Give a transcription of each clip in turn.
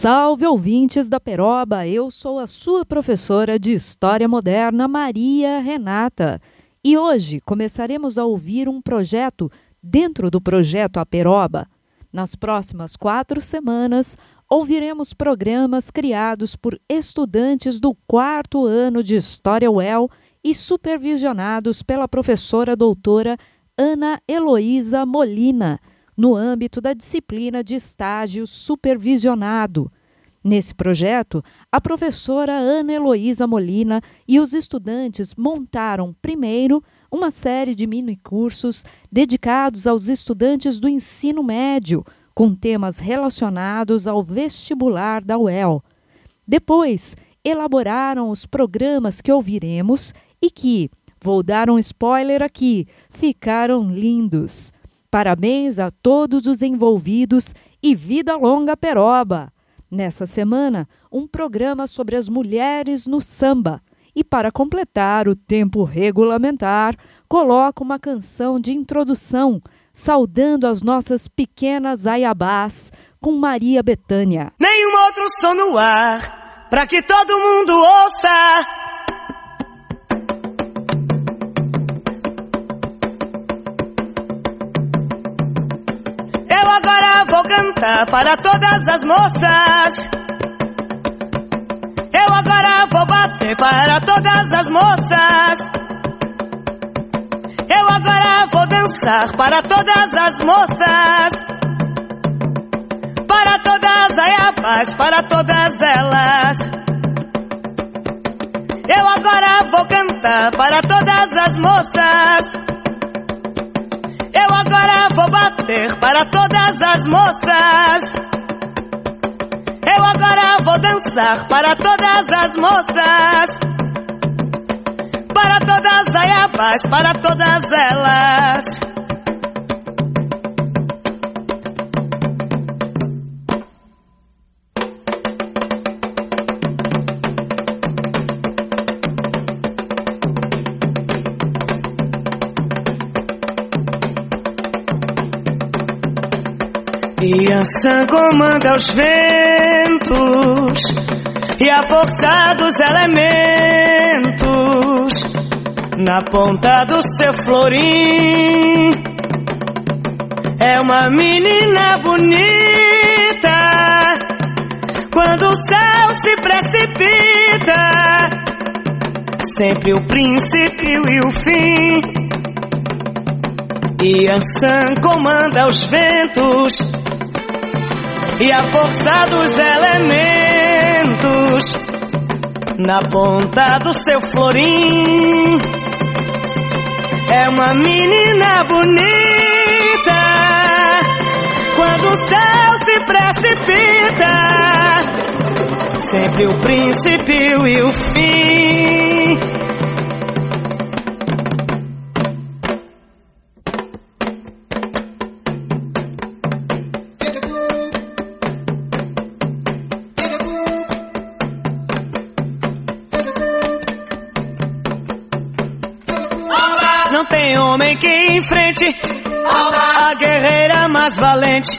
Salve ouvintes da Peroba, eu sou a sua professora de História Moderna, Maria Renata. E hoje começaremos a ouvir um projeto dentro do projeto Aperoba. Nas próximas quatro semanas, ouviremos programas criados por estudantes do quarto ano de História UEL e supervisionados pela professora doutora Ana Heloísa Molina no âmbito da disciplina de estágio supervisionado. Nesse projeto, a professora Ana Heloísa Molina e os estudantes montaram, primeiro, uma série de mini-cursos dedicados aos estudantes do ensino médio, com temas relacionados ao vestibular da UEL. Depois, elaboraram os programas que ouviremos e que, vou dar um spoiler aqui, ficaram lindos. Parabéns a todos os envolvidos e vida longa Peroba! Nessa semana, um programa sobre as mulheres no samba. E para completar o tempo regulamentar, coloco uma canção de introdução saudando as nossas pequenas aiabás com Maria Betânia. Nenhum outro som no ar, para que todo mundo ouça. Para todas as moças. Eu agora vou bater para todas as moças. Eu agora vou dançar para todas as moças. Para todas as paz, para todas elas. Eu agora vou cantar para todas as moças. Eu agora vou bater para todas as moças. Eu agora vou dançar para todas as moças. Para todas as aiabás, para todas elas. A Sã comanda os ventos e a força dos elementos na ponta do seu florim. É uma menina bonita quando o céu se precipita. Sempre o princípio e o fim. E a comanda os ventos e a força dos elementos na ponta do seu florim. É uma menina bonita quando o céu se precipita. Sempre o princípio e o fim. A guerreira mais valente.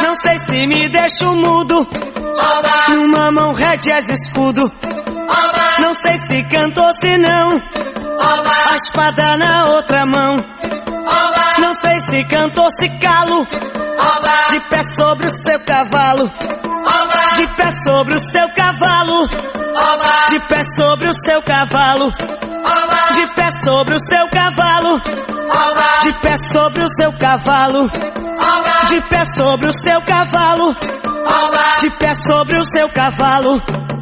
Não sei se me deixo mudo. Numa mão red escudo. Não sei se canto ou se não. A espada na outra mão. Não sei se canto ou se calo. De pé sobre o seu cavalo. De pé sobre o seu cavalo. De pé sobre o seu cavalo. De pé sobre o seu cavalo. De pé sobre o seu cavalo. De pé sobre o seu cavalo. De pé sobre o seu cavalo.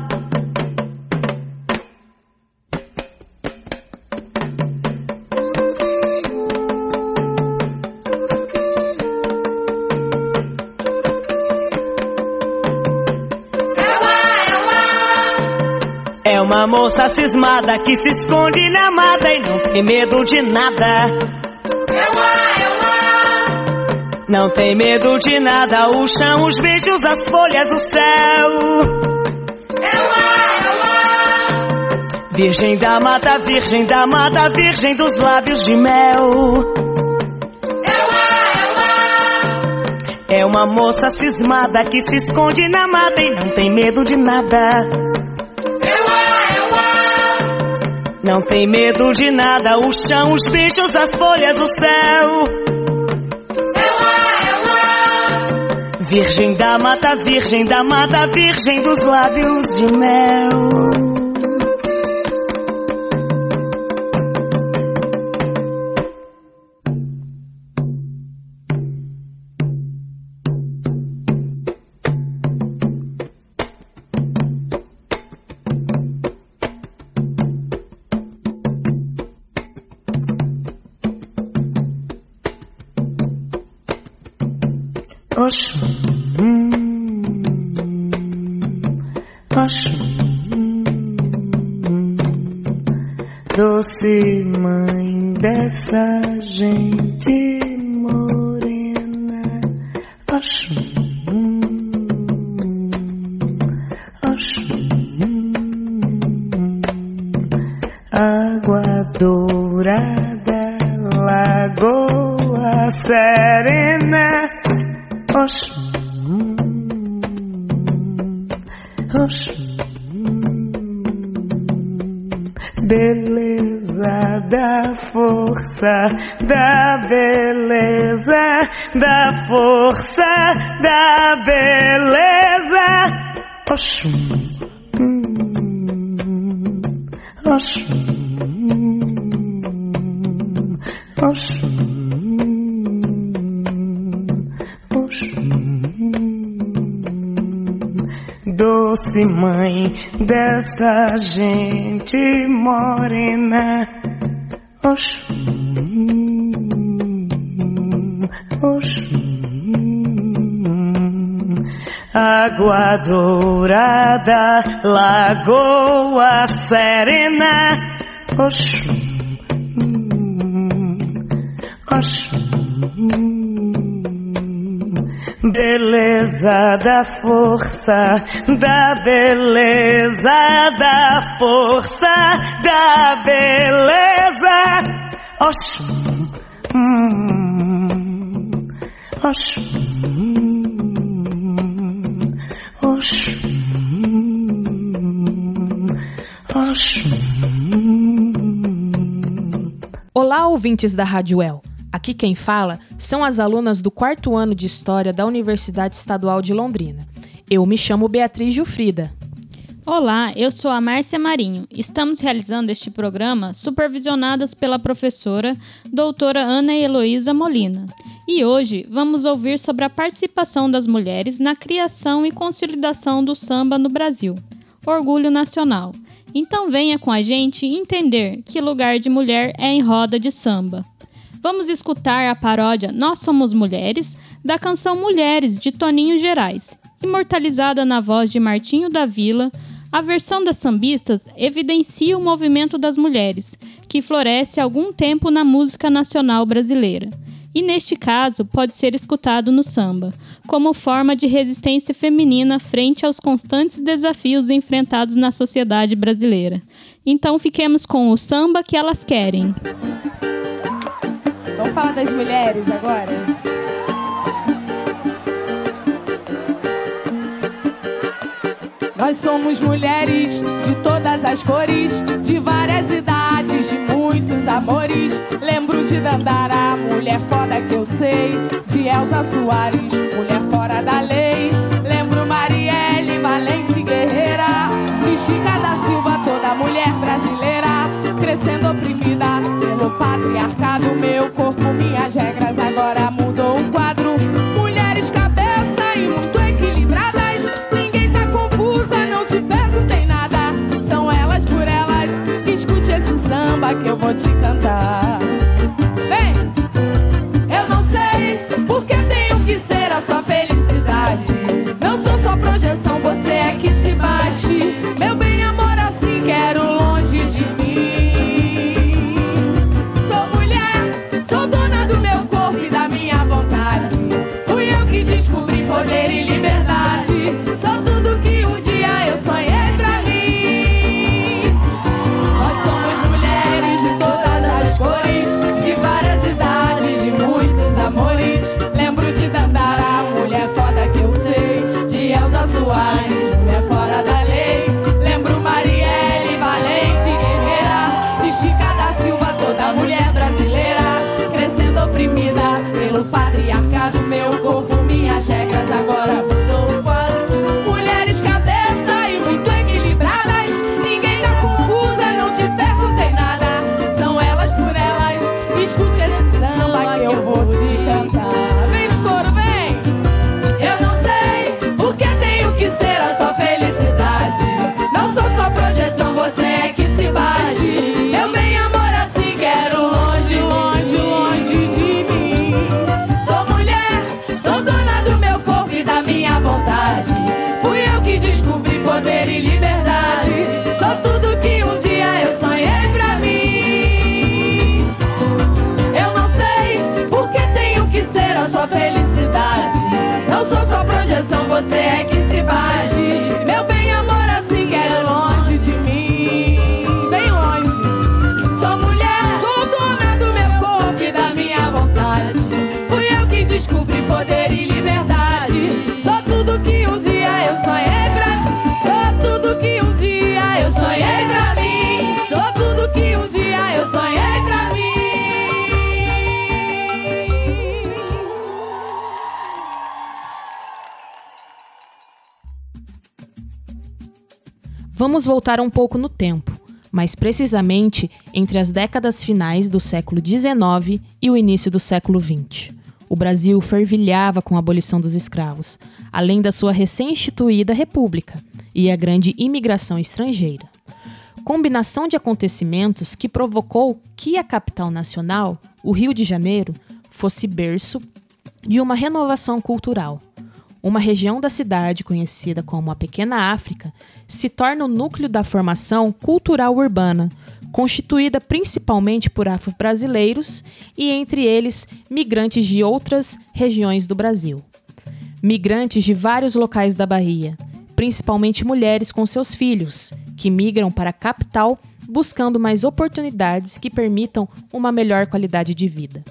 Uma moça cismada que se esconde na mata e não tem medo de nada. É uma, é uma. Não tem medo de nada, o chão, os bichos, as folhas, o céu. É uma, é. Virgem da mata, virgem da mata, virgem dos lábios de mel. É. É uma moça cismada que se esconde na mata e não tem medo de nada. Não tem medo de nada, o chão, os bichos, as folhas, o céu. Ela, ela. Virgem da mata, virgem da mata, virgem dos lábios de mel. Oxum. doce mãe dessa gente morena. Oxum, oxum, água dourada, lagoa serena. Oxum, oxum da força, da beleza da força, da beleza. Oxum, hum, oxum, oxum, oxum. Olá, ouvintes da Rádio El. Aqui quem fala são as alunas do quarto ano de História da Universidade Estadual de Londrina. Eu me chamo Beatriz Gilfrida. Olá, eu sou a Márcia Marinho. Estamos realizando este programa supervisionadas pela professora doutora Ana Heloísa Molina. E hoje vamos ouvir sobre a participação das mulheres na criação e consolidação do samba no Brasil. Orgulho Nacional. Então venha com a gente entender que lugar de mulher é em roda de samba. Vamos escutar a paródia Nós Somos Mulheres, da canção Mulheres, de Toninho Gerais. Imortalizada na voz de Martinho da Vila, a versão das sambistas evidencia o movimento das mulheres, que floresce há algum tempo na música nacional brasileira. E neste caso, pode ser escutado no samba, como forma de resistência feminina frente aos constantes desafios enfrentados na sociedade brasileira. Então fiquemos com o samba que elas querem. Vamos falar das mulheres agora? Nós somos mulheres de todas as cores, de várias idades, de muitos amores. Lembro de Dandara, mulher foda que eu sei, de Elza Soares, mulher fora da lei. Lembro Marielle, valente guerreira, de Chica da Silva, toda mulher brasileira, pelo patriarcado. Meu corpo, minhas regras, agora mudou o quadro. Mulheres cabeça e muito equilibradas. Ninguém tá confusa, não te perguntei nada. São elas por elas. Escute esse samba que eu vou te cantar. Vamos voltar um pouco no tempo, mais precisamente entre as décadas finais do século XIX e o início do século XX. O Brasil fervilhava com a abolição dos escravos, além da sua recém-instituída república e a grande imigração estrangeira. Combinação de acontecimentos que provocou que a capital nacional, o Rio de Janeiro, fosse berço de uma renovação cultural. Uma região da cidade, conhecida como a Pequena África, se torna o núcleo da formação cultural urbana, constituída principalmente por afro-brasileiros e, entre eles, migrantes de outras regiões do Brasil. Migrantes de vários locais da Bahia, principalmente mulheres com seus filhos, que migram para a capital buscando mais oportunidades que permitam uma melhor qualidade de vida.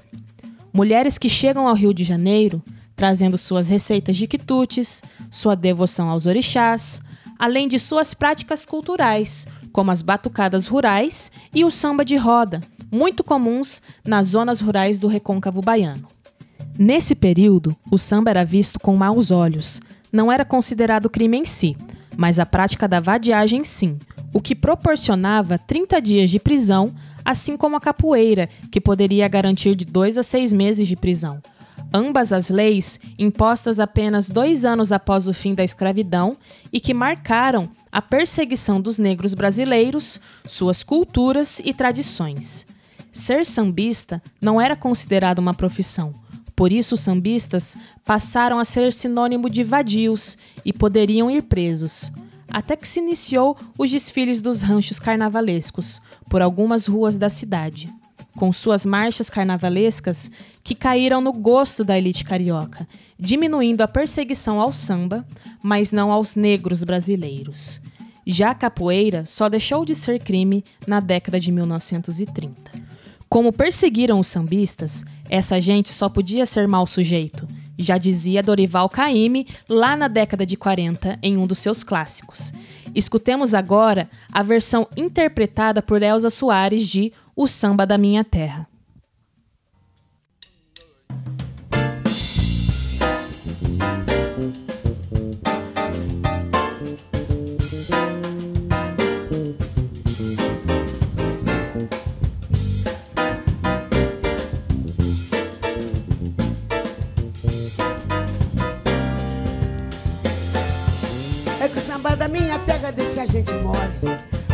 Mulheres que chegam ao Rio de Janeiro trazendo suas receitas de quitutes, sua devoção aos orixás, além de suas práticas culturais, como as batucadas rurais e o samba de roda, muito comuns nas zonas rurais do recôncavo baiano. Nesse período, o samba era visto com maus olhos. Não era considerado crime em si, mas a prática da vadiagem sim, o que proporcionava 30 dias de prisão, assim como a capoeira, que poderia garantir de dois a seis meses de prisão. Ambas as leis, impostas apenas dois anos após o fim da escravidão e que marcaram a perseguição dos negros brasileiros, suas culturas e tradições. Ser sambista não era considerado uma profissão, por isso os sambistas passaram a ser sinônimo de vadios e poderiam ir presos. Até que se iniciou os desfiles dos ranchos carnavalescos por algumas ruas da cidade com suas marchas carnavalescas que caíram no gosto da elite carioca, diminuindo a perseguição ao samba, mas não aos negros brasileiros. Já a capoeira só deixou de ser crime na década de 1930. Como perseguiram os sambistas, essa gente só podia ser mau sujeito, já dizia Dorival Caymmi lá na década de 40 em um dos seus clássicos. Escutemos agora a versão interpretada por Elza Soares de O Samba da Minha Terra. É que o samba da minha terra deixa a gente mole.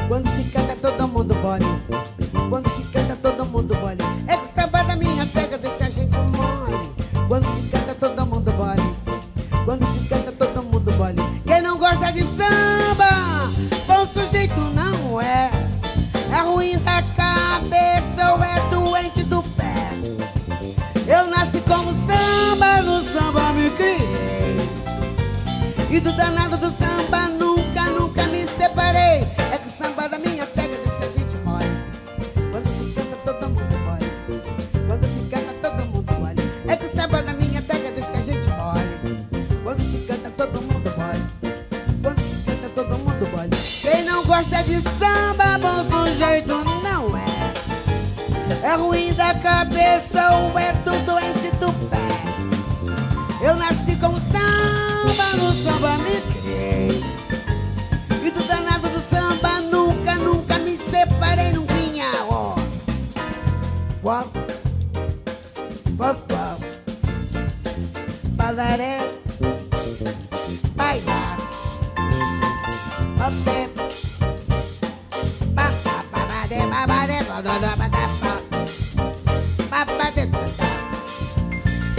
Quando se canta, todo mundo bole. Quando se canta, todo mundo bole. É que o samba da minha terra deixa a gente mole. Quando se canta, todo mundo bole. Quando se canta, todo mundo bole. Quem não gosta de samba, bom sujeito não é. É ruim da cabeça ou é doente do pé. Eu nasci como samba, no samba me criei. E do danado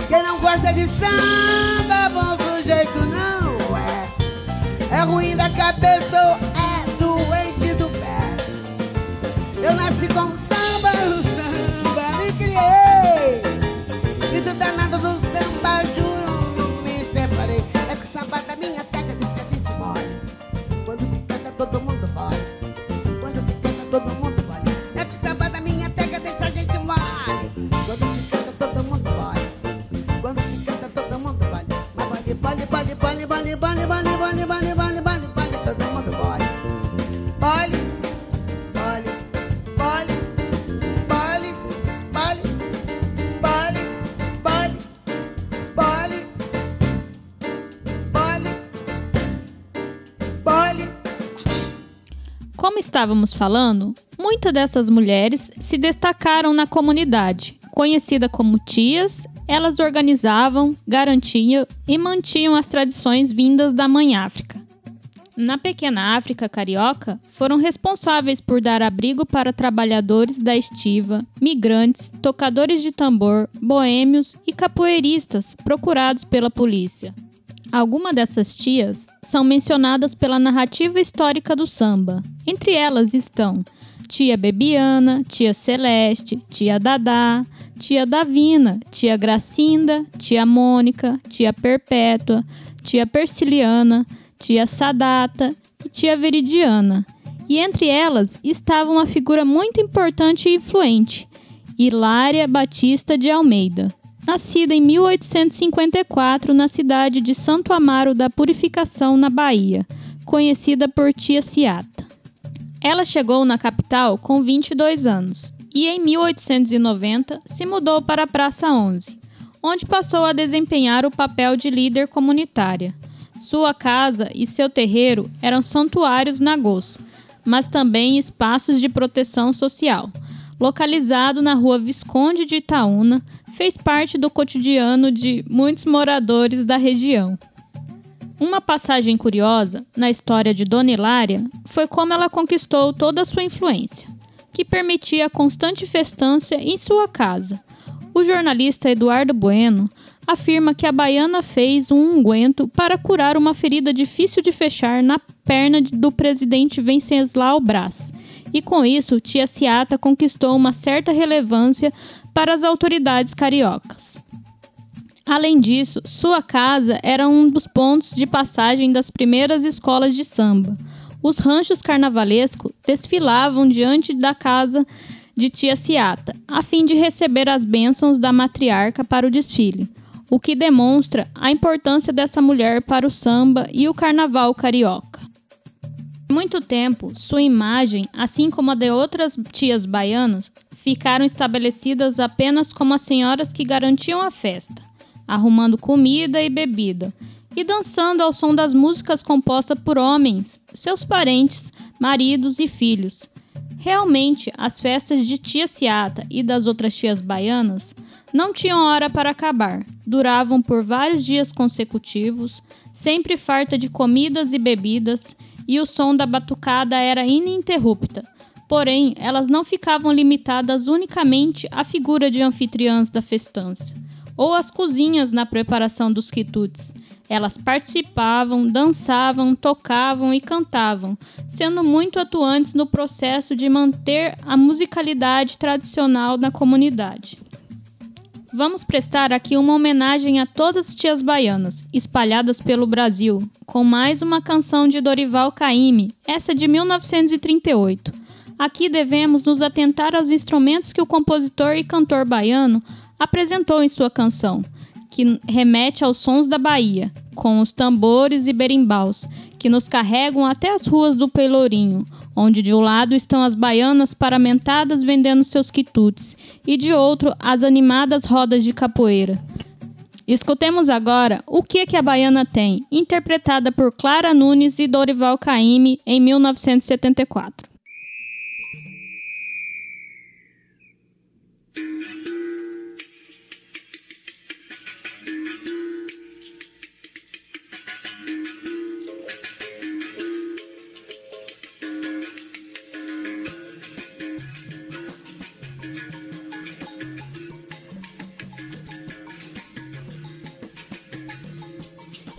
Quem não gosta de samba, bom sujeito não é. É ruim da cabeça ou é doente do pé. Eu nasci com estávamos falando, muitas dessas mulheres se destacaram na comunidade. Conhecida como tias, elas organizavam, garantiam e mantinham as tradições vindas da Mãe África. Na pequena África carioca, foram responsáveis por dar abrigo para trabalhadores da estiva, migrantes, tocadores de tambor, boêmios e capoeiristas procurados pela polícia. Algumas dessas tias são mencionadas pela narrativa histórica do samba. Entre elas estão tia Bebiana, tia Celeste, tia Dadá, tia Davina, tia Gracinda, tia Mônica, tia Perpétua, tia Persiliana, tia Sadata e tia Veridiana. E entre elas estava uma figura muito importante e influente, Hilária Batista de Almeida. Nascida em 1854 na cidade de Santo Amaro da Purificação, na Bahia, conhecida por Tia Ciata. Ela chegou na capital com 22 anos e, em 1890, se mudou para a Praça 11, onde passou a desempenhar o papel de líder comunitária. Sua casa e seu terreiro eram santuários na Goça, mas também espaços de proteção social. Localizado na rua Visconde de Itaúna, fez parte do cotidiano de muitos moradores da região. Uma passagem curiosa na história de Dona Hilária foi como ela conquistou toda a sua influência, que permitia a constante festança em sua casa. O jornalista Eduardo Bueno afirma que a baiana fez um unguento para curar uma ferida difícil de fechar na perna do presidente Venceslau Brás. E com isso, Tia Ciata conquistou uma certa relevância para as autoridades cariocas. Além disso, sua casa era um dos pontos de passagem das primeiras escolas de samba. Os ranchos carnavalescos desfilavam diante da casa de Tia Ciata, a fim de receber as bênçãos da matriarca para o desfile o que demonstra a importância dessa mulher para o samba e o carnaval carioca. Muito tempo, sua imagem, assim como a de outras tias baianas, ficaram estabelecidas apenas como as senhoras que garantiam a festa, arrumando comida e bebida e dançando ao som das músicas compostas por homens, seus parentes, maridos e filhos. Realmente, as festas de tia Ciata e das outras tias baianas não tinham hora para acabar, duravam por vários dias consecutivos, sempre farta de comidas e bebidas, e o som da batucada era ininterrupta. Porém, elas não ficavam limitadas unicamente à figura de anfitriãs da festança, ou às cozinhas na preparação dos quitutes. Elas participavam, dançavam, tocavam e cantavam, sendo muito atuantes no processo de manter a musicalidade tradicional na comunidade. Vamos prestar aqui uma homenagem a todas as tias baianas, espalhadas pelo Brasil, com mais uma canção de Dorival Caymmi, essa de 1938. Aqui devemos nos atentar aos instrumentos que o compositor e cantor baiano apresentou em sua canção, que remete aos sons da Bahia, com os tambores e berimbaus, que nos carregam até as ruas do Pelourinho, onde de um lado estão as baianas paramentadas vendendo seus quitutes e de outro as animadas rodas de capoeira. Escutemos agora O que que a baiana tem, interpretada por Clara Nunes e Dorival Caymmi em 1974.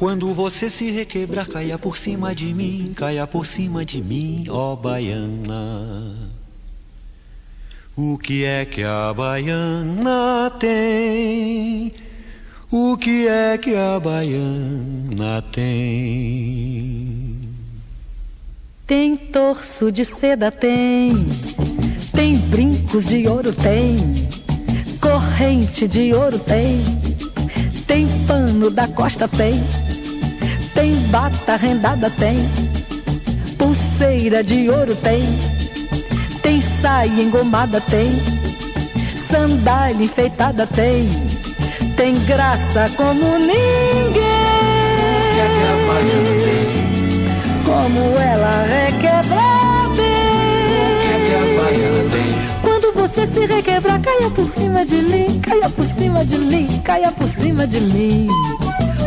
Quando você se requebrar, caia por cima de mim, caia por cima de mim, ó baiana. O que é que a baiana tem? O que é que a baiana tem? Tem torso de seda, tem. Tem brincos de ouro, tem. Corrente de ouro, tem. Tem pano da costa, tem tem bata rendada, tem. Pulseira de ouro, tem. Tem saia engomada, tem. Sandália enfeitada, tem. Tem graça como ninguém. Como ela é tem, Quando você se requebrar, caia por cima de mim, caia por cima de mim, caia por cima de mim.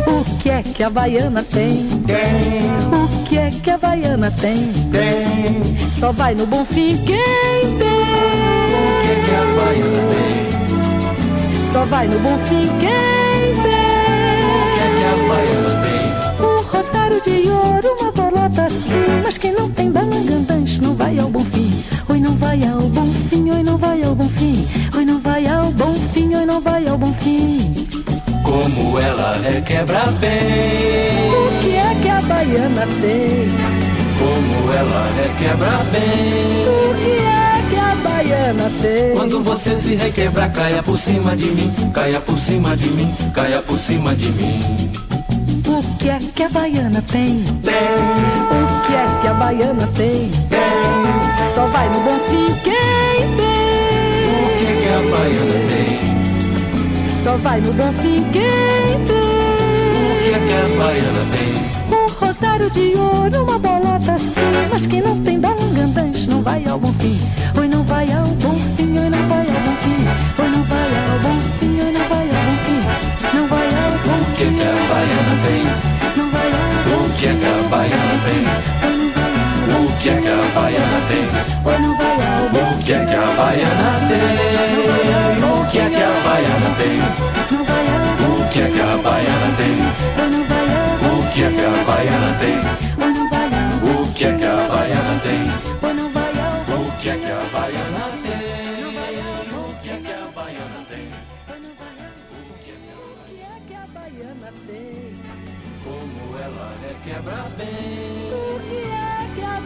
O que é que a baiana tem? Tem, O que é que a baiana tem? tem, Só vai no bom fim quem tem. o que é que a baiana tem? Só vai no bom fim quem O que é que a baiana tem? tem. Um rosário de ouro, uma bolota assim. Mas quem não tem balangandãs não vai ao bom fim. Oi, não vai ao bom fim, oi, não vai ao bom fim. Oi, não vai ao bom fim, oi, não vai ao bom fim. Como ela requebra bem, O que é que a baiana tem? como ela requebra bem. O que é que a baiana tem? Quando você se requebra, caia por cima de mim, caia por cima de mim, caia por cima de mim. O que é que a baiana tem? Tem, O que é que a baiana tem? tem, Só vai no bom fim quem tem. Só vai bom fim quem O tem. que é que a baiana tem? Um rosário de ouro, uma bolota assim. Mas quem não tem balangandãs não vai ao bom fim. Oi, não vai ao bom fim, oi, não vai ao bom fim. Oi, não vai ao bom fim, oi, não vai ao bom fim. Não vai ao bom O que fim, O que é que a baiana tem? O não vai ao bom O que é que a baiana tem? O que é que a baiana tem? Que é que a baiana tem? O que é que a baiana tem? O que é que a baiana tem? O que é que a baiana tem? O que é que a baiana tem? O que é que a baiana tem? Como ela requebra bem.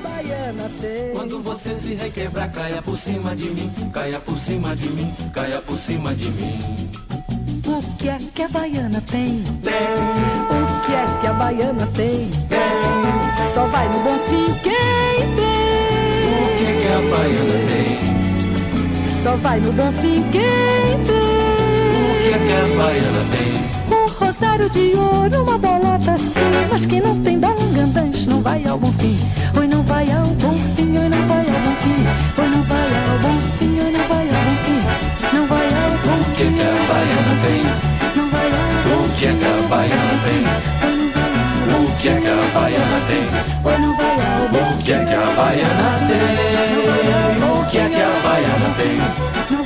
Baiana tem? Quando você se requebra, caia por cima de mim, caia por cima de mim, caia por cima de mim. O que é que a baiana tem? Tem, O que é que a baiana tem? tem, Só vai no bom fim quem o tem. que é que a baiana tem? Só vai no bom fim quem O tem. que é que a baiana tem? Um rosário de ouro, uma bolota assim. Mas quem não tem balangandãs não vai ao bom fim. Vai ao bom oi, não vai ao bom fim. Oi, não vai ao bom oi, não vai ao bom fim. Não vai ao bom O que a baiana tem? não vai ao O que é que a baiana tem? O que é que a baiana tem? oi, não vai ao bom O que a baiana tem? O que a baiana tem?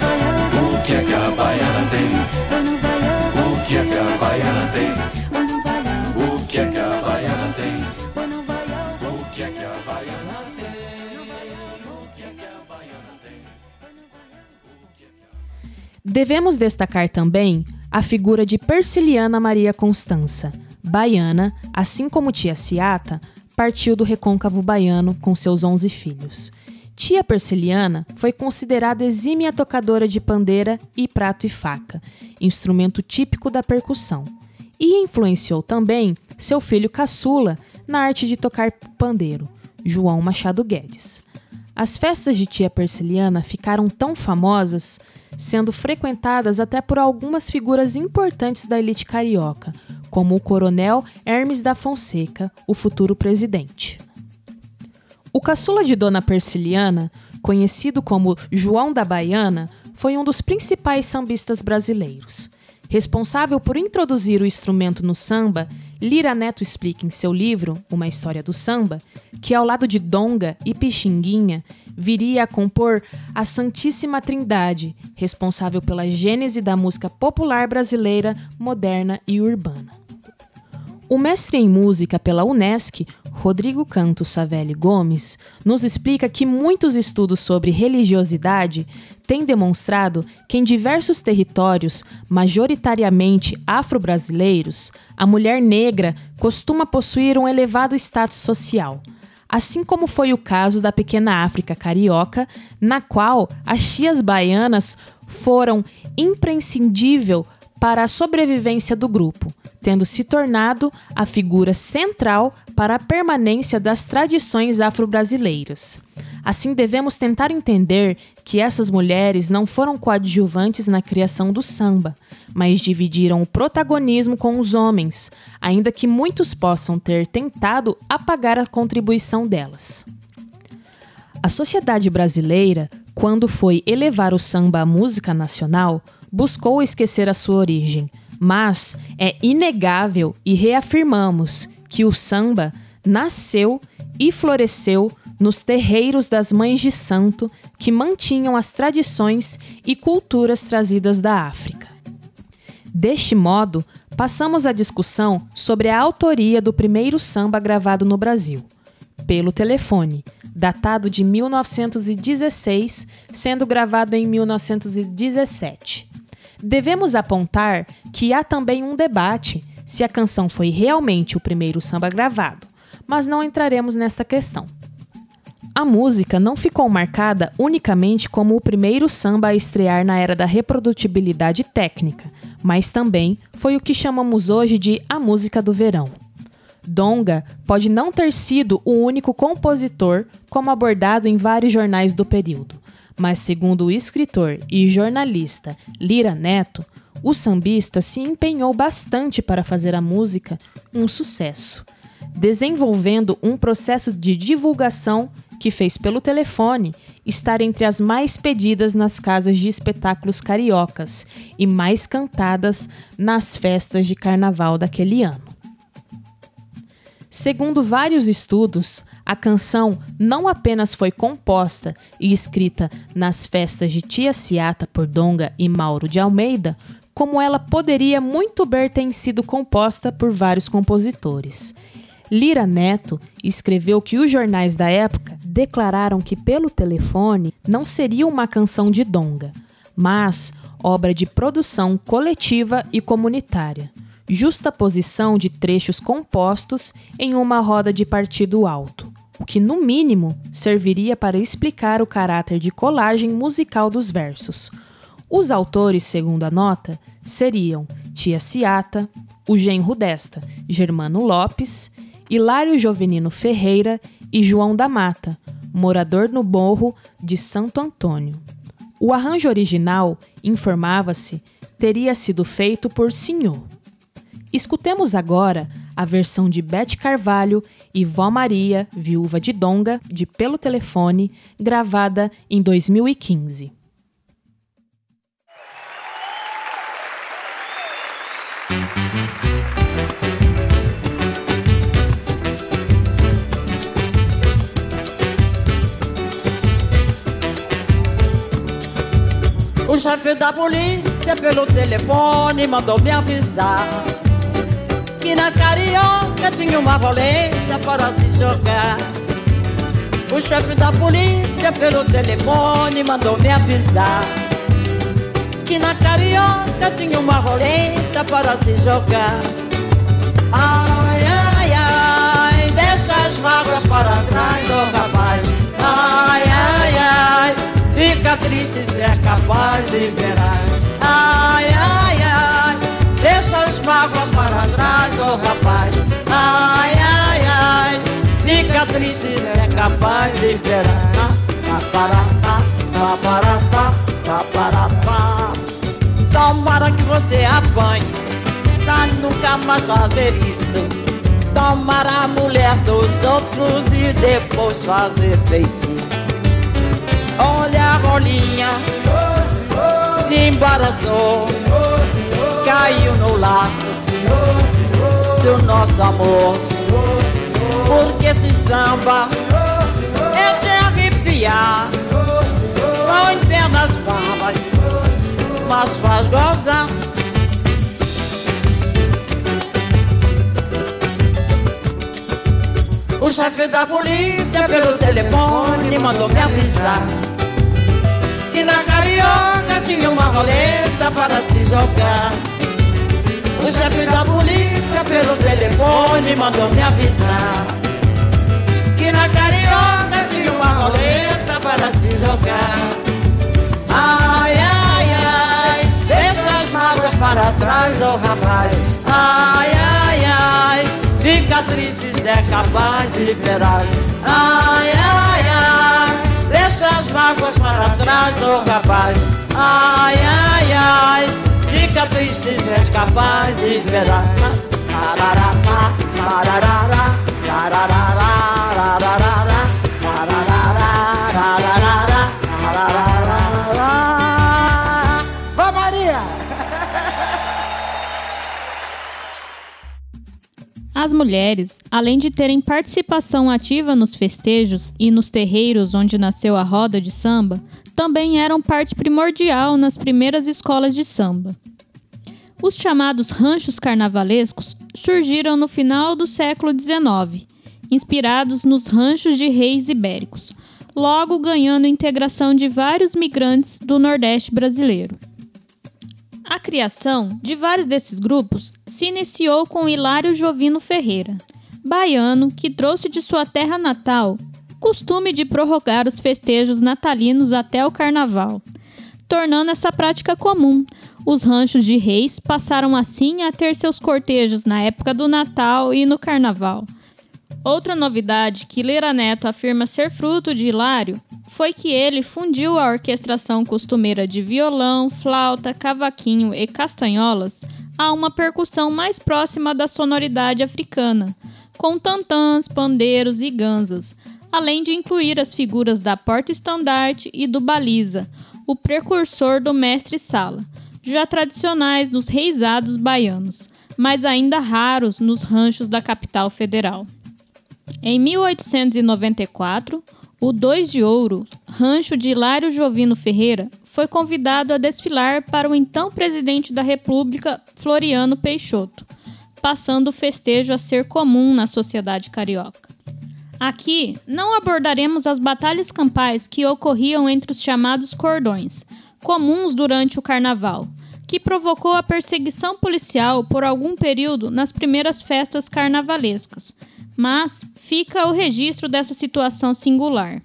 Devemos destacar também a figura de Persiliana Maria Constança, baiana, assim como tia Ciata, partiu do recôncavo baiano com seus 11 filhos. Tia Persiliana foi considerada exímia tocadora de pandeira e prato e faca, instrumento típico da percussão, e influenciou também seu filho caçula na arte de tocar pandeiro, João Machado Guedes. As festas de tia Persiliana ficaram tão famosas, sendo frequentadas até por algumas figuras importantes da elite carioca, como o coronel Hermes da Fonseca, o futuro presidente. O caçula de Dona Persiliana, conhecido como João da Baiana, foi um dos principais sambistas brasileiros. Responsável por introduzir o instrumento no samba, Lira Neto explica em seu livro Uma História do Samba que, ao lado de Donga e Pixinguinha, viria a compor a Santíssima Trindade, responsável pela gênese da música popular brasileira, moderna e urbana. O mestre em música pela Unesc, Rodrigo Canto Savelli Gomes, nos explica que muitos estudos sobre religiosidade têm demonstrado que em diversos territórios, majoritariamente afro-brasileiros, a mulher negra costuma possuir um elevado status social, assim como foi o caso da pequena África carioca, na qual as tias baianas foram imprescindível para a sobrevivência do grupo, tendo se tornado a figura central para a permanência das tradições afro-brasileiras. Assim, devemos tentar entender que essas mulheres não foram coadjuvantes na criação do samba, mas dividiram o protagonismo com os homens, ainda que muitos possam ter tentado apagar a contribuição delas. A sociedade brasileira, quando foi elevar o samba à música nacional, buscou esquecer a sua origem, mas é inegável e reafirmamos que o samba nasceu e floresceu nos terreiros das mães de santo que mantinham as tradições e culturas trazidas da África. Deste modo, passamos à discussão sobre a autoria do primeiro samba gravado no Brasil, pelo telefone, datado de 1916, sendo gravado em 1917. Devemos apontar que há também um debate se a canção foi realmente o primeiro samba gravado, mas não entraremos nesta questão. A música não ficou marcada unicamente como o primeiro samba a estrear na era da reprodutibilidade técnica, mas também foi o que chamamos hoje de a música do verão. Donga pode não ter sido o único compositor, como abordado em vários jornais do período, mas segundo o escritor e jornalista Lira Neto, o sambista se empenhou bastante para fazer a música um sucesso, desenvolvendo um processo de divulgação que fez pelo telefone estar entre as mais pedidas nas casas de espetáculos cariocas e mais cantadas nas festas de carnaval daquele ano. Segundo vários estudos, a canção não apenas foi composta e escrita nas festas de Tia Ciata por Donga e Mauro de Almeida, como ela poderia muito bem ter sido composta por vários compositores. Lira Neto escreveu que os jornais da época declararam que Pelo Telefone não seria uma canção de Donga, mas obra de produção coletiva e comunitária, justa posição de trechos compostos em uma roda de partido alto, o que no mínimo serviria para explicar o caráter de colagem musical dos versos. Os autores, segundo a nota, seriam Tia Ciata, o genro desta, Germano Lopes, Hilário Jovenino Ferreira e João da Mata, morador no morro de Santo Antônio. O arranjo original, informava-se, teria sido feito por Senhor. Escutemos agora a versão de Bete Carvalho e Vó Maria, viúva de Donga, de Pelo Telefone, gravada em 2015. Chefe da polícia pelo telefone mandou me avisar Que na carioca tinha uma roleta para se jogar O chefe da polícia pelo telefone mandou me avisar Que na carioca tinha uma roleta para se jogar se é capaz e verás Ai, ai, ai Deixa as mágoas para trás, oh rapaz Ai, ai, ai Fica triste se é capaz e verás Paparatá, paparatá, Tomara que você apanhe Pra nunca mais fazer isso Tomar a mulher dos outros e depois fazer feitiço Olha a rolinha. Se embaraçou. Caiu no laço Do nosso amor. Porque esse samba É de arrepiar. Em pernas barbas Mas faz gozar. O chefe da polícia pelo telefone mandou me avisar na carioca tinha uma roleta para se jogar. O chefe da polícia pelo telefone mandou me avisar Que na carioca tinha uma roleta para se jogar. Ai, ai, ai, deixa as mágoas para trás, oh rapaz. Ai, ai, ai Fica triste se é capaz e verás Ai, ai, ai Deixa as mágoas para trás, oh rapaz. Ai, ai, ai Fica triste se és capaz e verás Tarará, tarará, As mulheres, além de terem participação ativa nos festejos e nos terreiros onde nasceu a roda de samba, também eram parte primordial nas primeiras escolas de samba. Os chamados ranchos carnavalescos surgiram no final do século XIX, inspirados nos ranchos de reis ibéricos, logo ganhando integração de vários migrantes do Nordeste brasileiro. A criação de vários desses grupos se iniciou com Hilário Jovino Ferreira, baiano que trouxe de sua terra natal costume de prorrogar os festejos natalinos até o carnaval, tornando essa prática comum, os ranchos de reis passaram assim a ter seus cortejos na época do Natal e no Carnaval. Outra novidade que Lira Neto afirma ser fruto de Hilário foi que ele fundiu a orquestração costumeira de violão, flauta, cavaquinho e castanholas a uma percussão mais próxima da sonoridade africana, com tantãs, pandeiros e ganzas, além de incluir as figuras da porta-estandarte e do baliza, o precursor do mestre-sala já tradicionais nos reisados baianos, mas ainda raros nos ranchos da capital federal. Em 1894, o Dois de Ouro, rancho de Hilário Jovino Ferreira, foi convidado a desfilar para o então presidente da República, Floriano Peixoto, passando o festejo a ser comum na sociedade carioca. Aqui não abordaremos as batalhas campais que ocorriam entre os chamados cordões, comuns durante o carnaval, que provocou a perseguição policial por algum período nas primeiras festas carnavalescas, mas fica o registro dessa situação singular.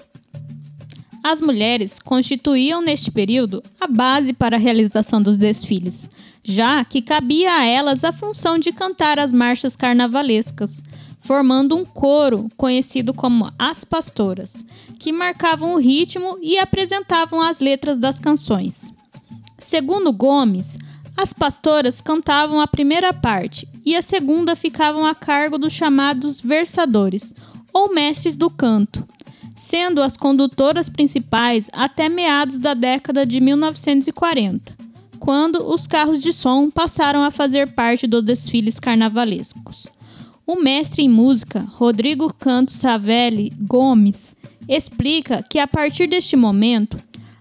As mulheres constituíam neste período a base para a realização dos desfiles, já que cabia a elas a função de cantar as marchas carnavalescas, formando um coro conhecido como as pastoras, que marcavam o ritmo e apresentavam as letras das canções. Segundo Gomes, as pastoras cantavam a primeira parte e a segunda ficavam a cargo dos chamados versadores, ou mestres do canto, sendo as condutoras principais até meados da década de 1940, quando os carros de som passaram a fazer parte dos desfiles carnavalescos. O mestre em música, Rodrigo Canto Savelli Gomes, explica que a partir deste momento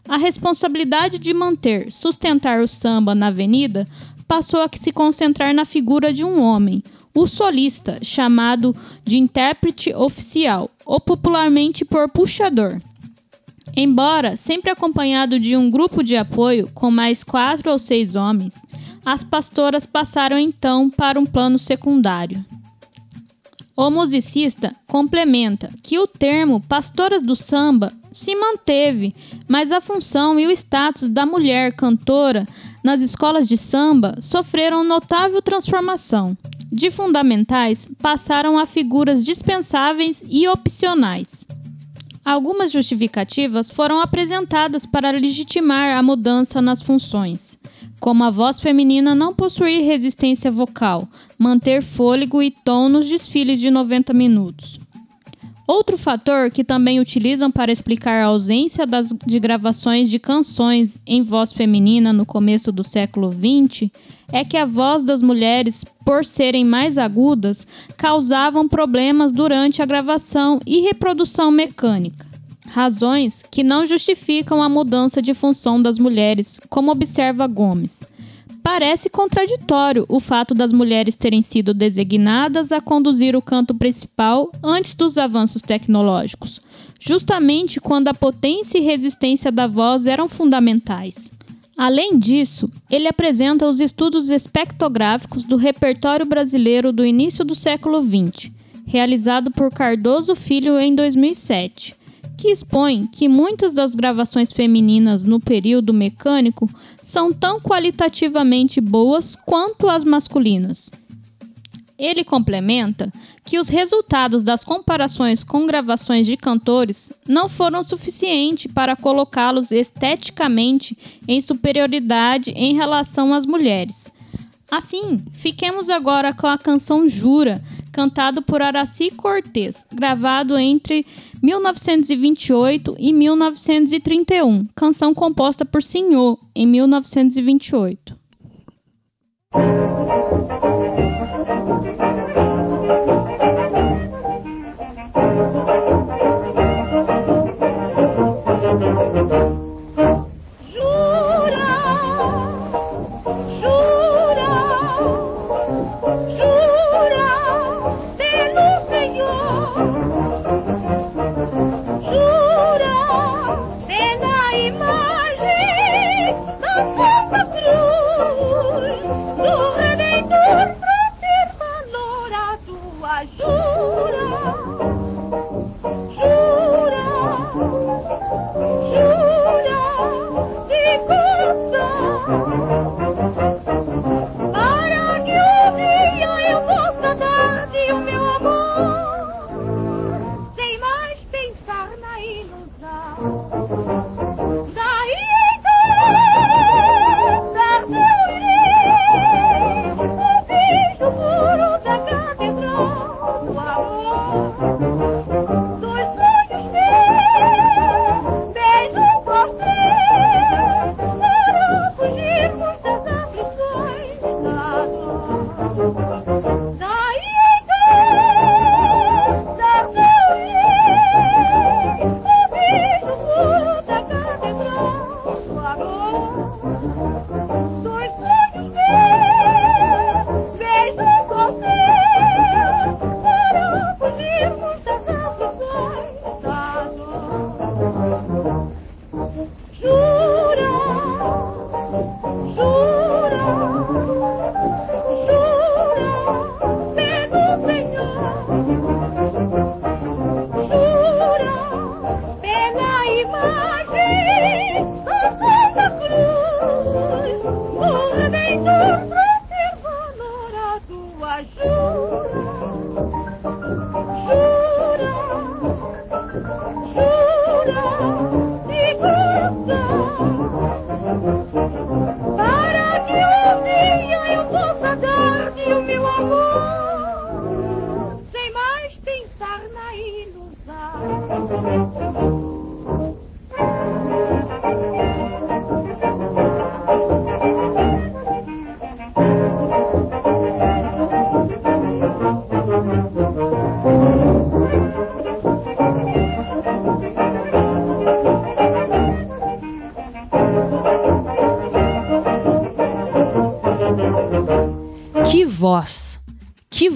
a responsabilidade de manter, sustentar o samba na avenida passou a se concentrar na figura de um homem, o solista, chamado de intérprete oficial, ou popularmente por puxador. Embora sempre acompanhado de um grupo de apoio com mais quatro ou seis homens, as pastoras passaram então para um plano secundário. O musicista complementa que o termo pastoras do samba se manteve, mas a função e o status da mulher cantora nas escolas de samba sofreram notável transformação. De fundamentais passaram a figuras dispensáveis e opcionais. Algumas justificativas foram apresentadas para legitimar a mudança nas funções, como a voz feminina não possuir resistência vocal, manter fôlego e tom nos desfiles de 90 minutos. Outro fator que também utilizam para explicar a ausência das, de gravações de canções em voz feminina no começo do século XX é que a voz das mulheres, por serem mais agudas, causavam problemas durante a gravação e reprodução mecânica. Razões que não justificam a mudança de função das mulheres, como observa Gomes. Parece contraditório o fato das mulheres terem sido designadas a conduzir o canto principal antes dos avanços tecnológicos, justamente quando a potência e resistência da voz eram fundamentais. Além disso, ele apresenta os estudos espectrográficos do repertório brasileiro do início do século XX, realizado por Cardoso Filho em 2007 que expõe que muitas das gravações femininas no período mecânico são tão qualitativamente boas quanto as masculinas. Ele complementa que os resultados das comparações com gravações de cantores não foram suficientes para colocá-los esteticamente em superioridade em relação às mulheres. Assim, fiquemos agora com a canção Jura, cantado por Araci Cortez, gravado entre 1928 e 1931, canção composta por Senhor em 1928.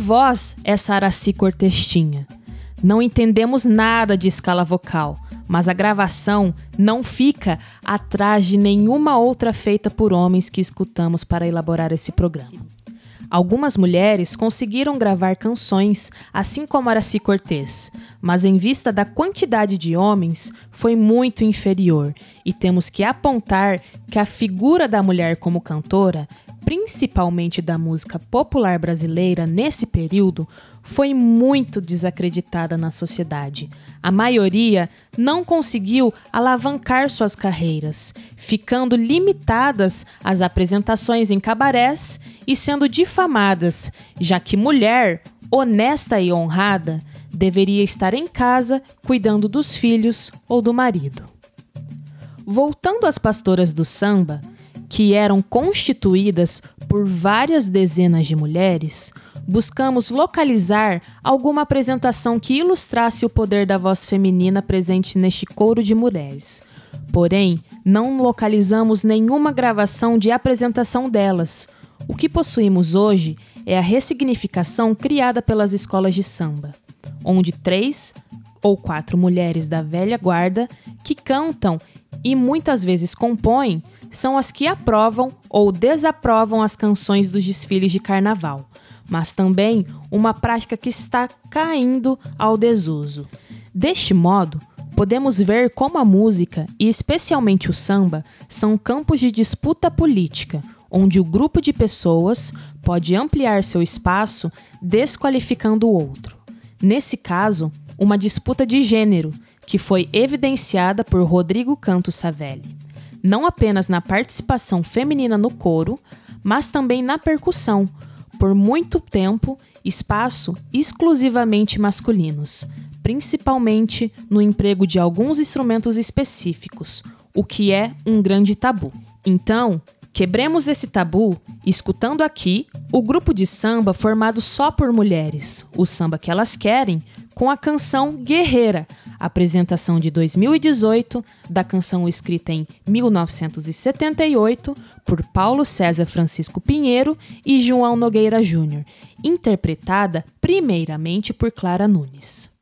Voz essa Araci Cortez tinha? Não entendemos nada de escala vocal, mas a gravação não fica atrás de nenhuma outra feita por homens que escutamos para elaborar esse programa. Algumas mulheres conseguiram gravar canções, assim como Araci Cortez, mas em vista da quantidade de homens, foi muito inferior, e temos que apontar que a figura da mulher como cantora, principalmente da música popular brasileira nesse período, foi muito desacreditada na sociedade. A maioria não conseguiu alavancar suas carreiras, ficando limitadas às apresentações em cabarés e sendo difamadas, já que mulher, honesta e honrada, deveria estar em casa cuidando dos filhos ou do marido. Voltando às pastoras do samba, que eram constituídas por várias dezenas de mulheres, buscamos localizar alguma apresentação que ilustrasse o poder da voz feminina presente neste coro de mulheres. Porém, não localizamos nenhuma gravação de apresentação delas. O que possuímos hoje é a ressignificação criada pelas escolas de samba, onde três ou quatro mulheres da velha guarda que cantam e muitas vezes compõem são as que aprovam ou desaprovam as canções dos desfiles de carnaval, mas também uma prática que está caindo ao desuso. Deste modo, podemos ver como a música, e especialmente o samba, são campos de disputa política, onde o grupo de pessoas pode ampliar seu espaço desqualificando o outro. Nesse caso, uma disputa de gênero, que foi evidenciada por Rodrigo Canto Savelli não apenas na participação feminina no coro, mas também na percussão, por muito tempo, espaço exclusivamente masculinos, principalmente no emprego de alguns instrumentos específicos, o que é um grande tabu. Então, quebremos esse tabu escutando aqui o grupo de samba formado só por mulheres, o samba que elas querem, com a canção Guerreira, apresentação de 2018 da canção escrita em 1978 por Paulo César Francisco Pinheiro e João Nogueira Júnior, interpretada primeiramente por Clara Nunes.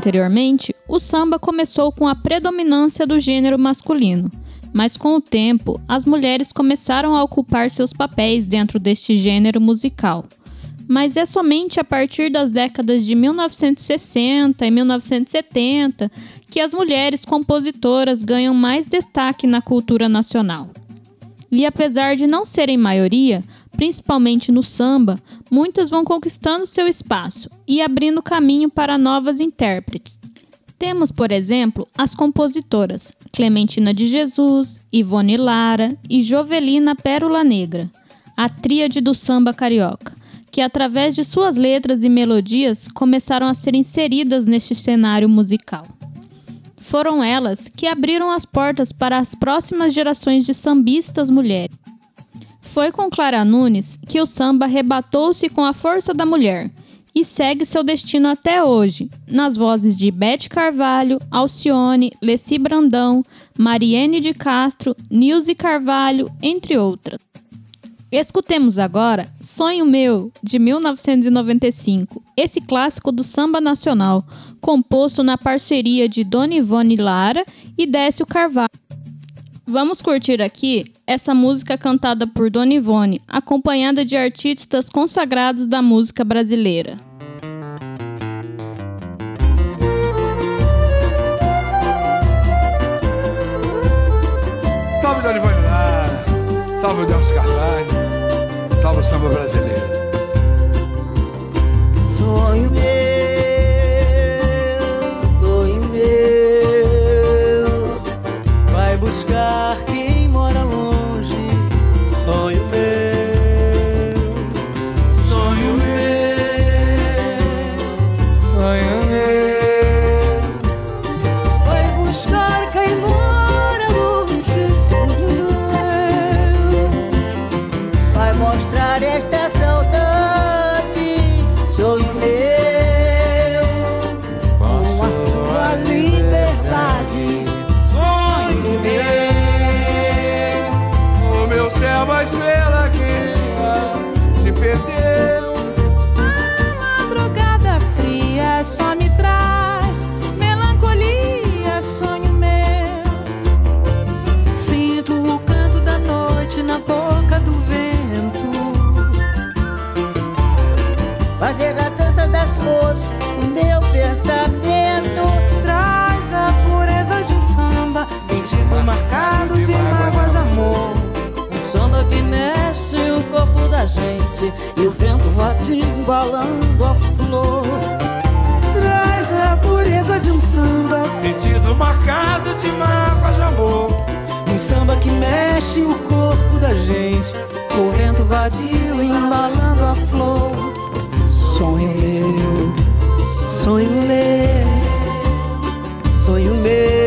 Anteriormente, o samba começou com a predominância do gênero masculino, mas com o tempo, as mulheres começaram a ocupar seus papéis dentro deste gênero musical. Mas é somente a partir das décadas de 1960 e 1970 que as mulheres compositoras ganham mais destaque na cultura nacional. E apesar de não serem maioria, principalmente no samba, muitas vão conquistando seu espaço e abrindo caminho para novas intérpretes. Temos, por exemplo, as compositoras Clementina de Jesus, Ivone Lara e Jovelina Pérola Negra, a tríade do samba carioca, que através de suas letras e melodias começaram a ser inseridas neste cenário musical. Foram elas que abriram as portas para as próximas gerações de sambistas mulheres. Foi com Clara Nunes que o samba arrebatou-se com a força da mulher e segue seu destino até hoje, nas vozes de Bete Carvalho, Alcione, Leci Brandão, Mariene de Castro, Nilce Carvalho, entre outras. Escutemos agora Sonho Meu, de 1995, esse clássico do samba nacional, composto na parceria de Dona Ivone Lara e Décio Carvalho. Vamos curtir aqui essa música cantada por Dona Ivone, acompanhada de artistas consagrados da música brasileira. Salve Dona Ivone Lara, salve o Delcio Carvalho, salve o samba brasileiro. Sonho meu, vai gente e o vento vadia embalando a flor. Traz a pureza de um samba, Sentido marcado de mágoas de amor. Um samba que mexe o corpo da gente, o vento vadio embalando a flor. Sonho meu, sonho meu, sonho meu.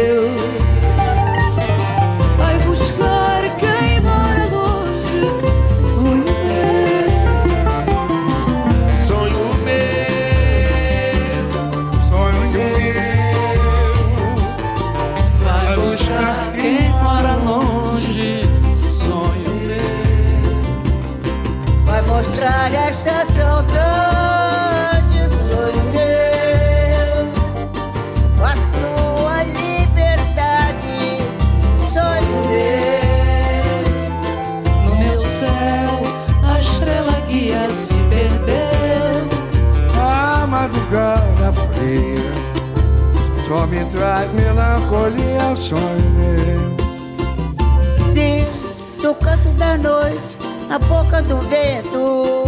Traz melancolia, sonho meu. Sim, no canto da noite, na boca do vento.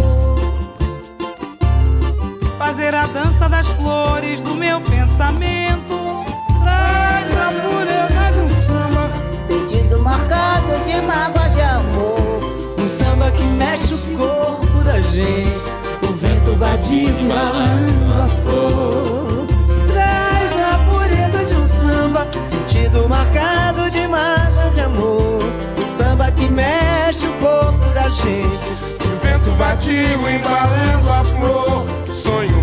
fazer a dança das flores do meu pensamento. Traz a pureza de um samba, Sentido marcado de mágoa de amor. Um samba que mexe o corpo da gente. O vento vadio embalando a flor. Sentido marcado de mágoa de amor. Um samba que mexe o corpo da gente. O vento vadio embalando a flor, sonho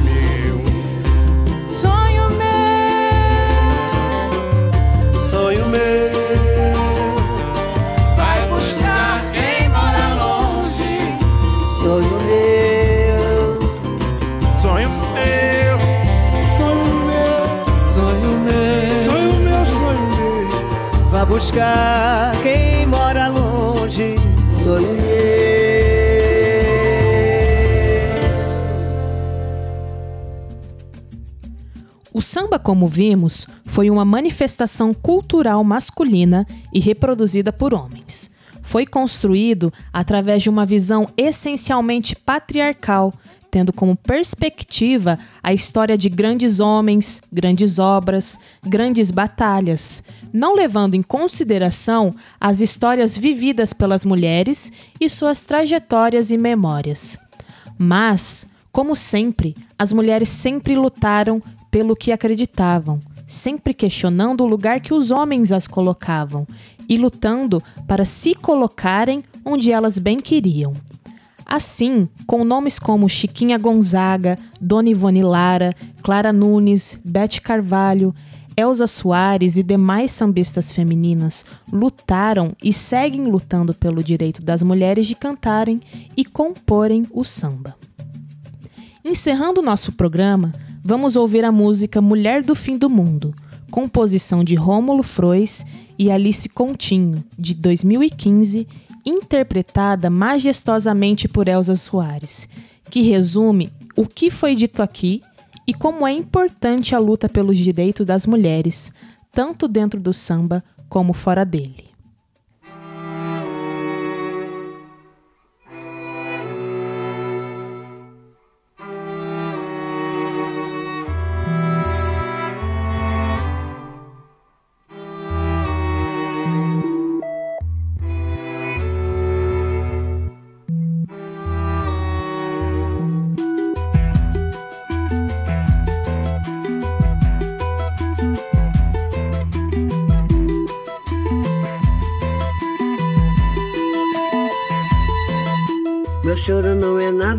buscar quem mora longe. O samba, como vimos, foi uma manifestação cultural masculina e reproduzida por homens. Foi construído através de uma visão essencialmente patriarcal, tendo como perspectiva a história de grandes homens, grandes obras, grandes batalhas, não levando em consideração as histórias vividas pelas mulheres e suas trajetórias e memórias. Mas, como sempre, as mulheres sempre lutaram pelo que acreditavam, sempre questionando o lugar que os homens as colocavam e lutando para se colocarem onde elas bem queriam. Assim, com nomes como Chiquinha Gonzaga, Dona Ivone Lara, Clara Nunes, Bete Carvalho, Elza Soares e demais sambistas femininas lutaram e seguem lutando pelo direito das mulheres de cantarem e comporem o samba. Encerrando nosso programa, vamos ouvir a música Mulher do Fim do Mundo, composição de Rômulo Frois e Alice Continho, de 2015, interpretada majestosamente por Elza Soares, que resume o que foi dito aqui e como é importante a luta pelos direitos das mulheres, tanto dentro do samba como fora dele.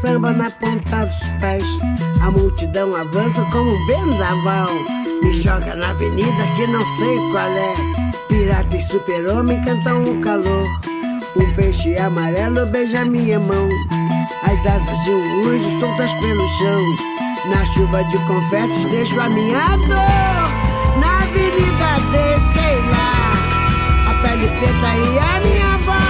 samba na ponta dos pés. A multidão avança como um vendaval. Me joga na avenida que não sei qual é. Pirata e super-homem cantam o calor. Um peixe amarelo beija minha mão. As asas de um anjo soltas pelo chão. Na chuva de confetes deixo a minha dor. Na avenida deixei lá a pele preta e a minha voz.